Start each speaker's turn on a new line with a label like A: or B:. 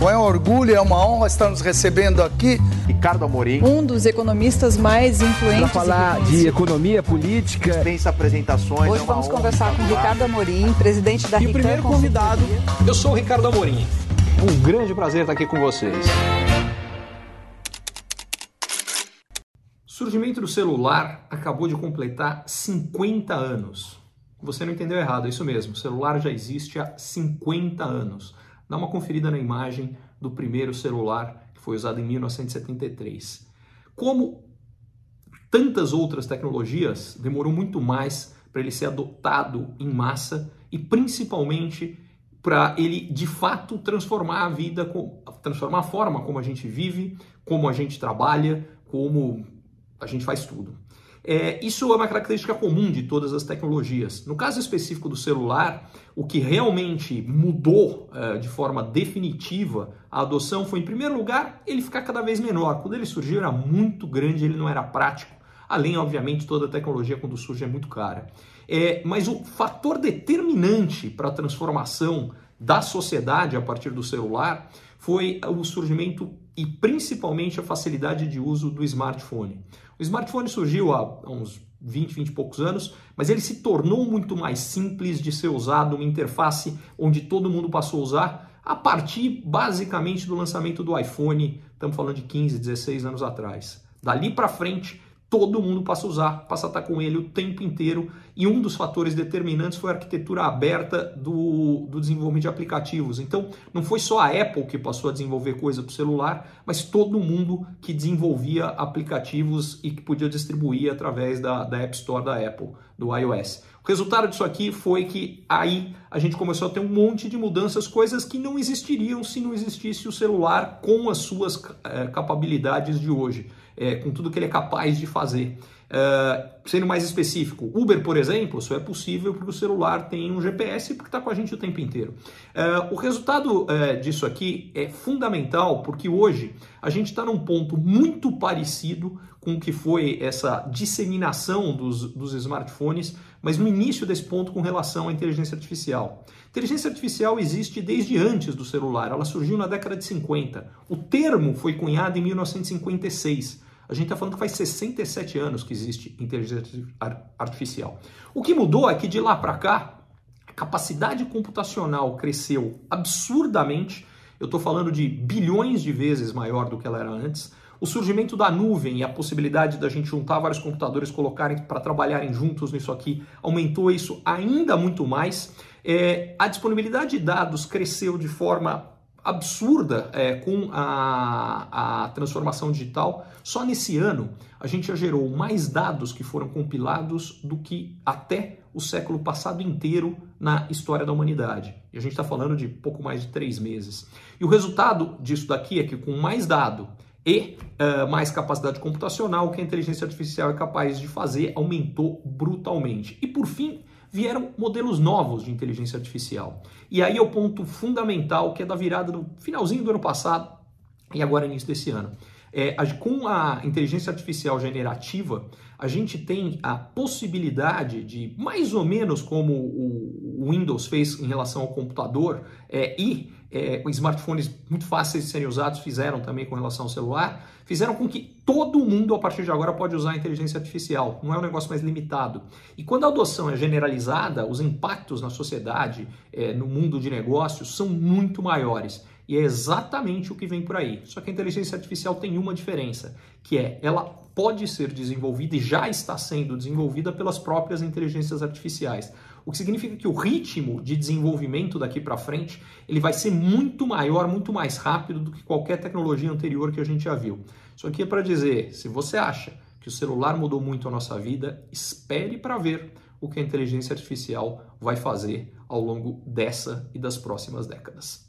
A: Bom, é um orgulho, é uma honra estar nos recebendo aqui.
B: Ricardo Amorim.
C: Um dos economistas mais influentes.
D: Para falar de economia política.
B: Dispensa apresentações.
C: Hoje é vamos conversar com Ricardo Amorim, presidente da
E: E o primeiro convidado, eu sou o Ricardo Amorim. Um grande prazer estar aqui com vocês. O surgimento do celular acabou de completar 50 anos. Você não entendeu errado, é isso mesmo. O celular já existe há 50 anos. Dá uma conferida na imagem do primeiro celular que foi usado em 1973. Como tantas outras tecnologias, demorou muito mais para ele ser adotado em massa e principalmente para ele de fato transformar a vida, transformar a forma como a gente vive, como a gente trabalha, como a gente faz tudo. É, isso é uma característica comum de todas as tecnologias. No caso específico do celular, o que realmente mudou é, de forma definitiva a adoção foi, em primeiro lugar, ele ficar cada vez menor. Quando ele surgiu era muito grande, ele não era prático. Além, obviamente, toda a tecnologia quando surge é muito cara. É, mas o fator determinante para a transformação da sociedade a partir do celular foi o surgimento e principalmente a facilidade de uso do smartphone. O smartphone surgiu há uns 20, 20 e poucos anos, mas ele se tornou muito mais simples de ser usado, uma interface onde todo mundo passou a usar a partir basicamente do lançamento do iPhone, estamos falando de 15, 16 anos atrás. Dali para frente, todo mundo passa a usar, passa a estar com ele o tempo inteiro. E um dos fatores determinantes foi a arquitetura aberta do, do desenvolvimento de aplicativos. Então, não foi só a Apple que passou a desenvolver coisa para o celular, mas todo mundo que desenvolvia aplicativos e que podia distribuir através da, da App Store da Apple, do iOS. O resultado disso aqui foi que aí a gente começou a ter um monte de mudanças, coisas que não existiriam se não existisse o celular com as suas é, capabilidades de hoje é, com tudo que ele é capaz de fazer. Uh, sendo mais específico, Uber, por exemplo, só é possível porque o celular tem um GPS porque está com a gente o tempo inteiro. Uh, o resultado uh, disso aqui é fundamental porque hoje a gente está num ponto muito parecido com o que foi essa disseminação dos, dos smartphones, mas no início desse ponto com relação à inteligência artificial. Inteligência artificial existe desde antes do celular, ela surgiu na década de 50. O termo foi cunhado em 1956. A gente está falando que faz 67 anos que existe inteligência artificial. O que mudou é que de lá para cá, a capacidade computacional cresceu absurdamente. Eu estou falando de bilhões de vezes maior do que ela era antes. O surgimento da nuvem e a possibilidade da gente juntar vários computadores, colocarem para trabalharem juntos nisso aqui, aumentou isso ainda muito mais. É, a disponibilidade de dados cresceu de forma absurda é, com a, a transformação digital. Só nesse ano a gente já gerou mais dados que foram compilados do que até o século passado inteiro na história da humanidade. E a gente está falando de pouco mais de três meses. E o resultado disso daqui é que com mais dado e uh, mais capacidade computacional, o que a inteligência artificial é capaz de fazer aumentou brutalmente. E por fim, vieram modelos novos de inteligência artificial. E aí é o ponto fundamental que é da virada do finalzinho do ano passado e agora início desse ano. É, com a inteligência artificial generativa, a gente tem a possibilidade de, mais ou menos como o Windows fez em relação ao computador, é, e é, smartphones muito fáceis de serem usados fizeram também com relação ao celular, fizeram com que todo mundo a partir de agora pode usar a inteligência artificial, não é um negócio mais limitado. E quando a adoção é generalizada, os impactos na sociedade, é, no mundo de negócios, são muito maiores. E é exatamente o que vem por aí. Só que a inteligência artificial tem uma diferença, que é ela pode ser desenvolvida e já está sendo desenvolvida pelas próprias inteligências artificiais. O que significa que o ritmo de desenvolvimento daqui para frente ele vai ser muito maior, muito mais rápido do que qualquer tecnologia anterior que a gente já viu. Isso aqui é para dizer, se você acha que o celular mudou muito a nossa vida, espere para ver o que a inteligência artificial vai fazer ao longo dessa e das próximas décadas.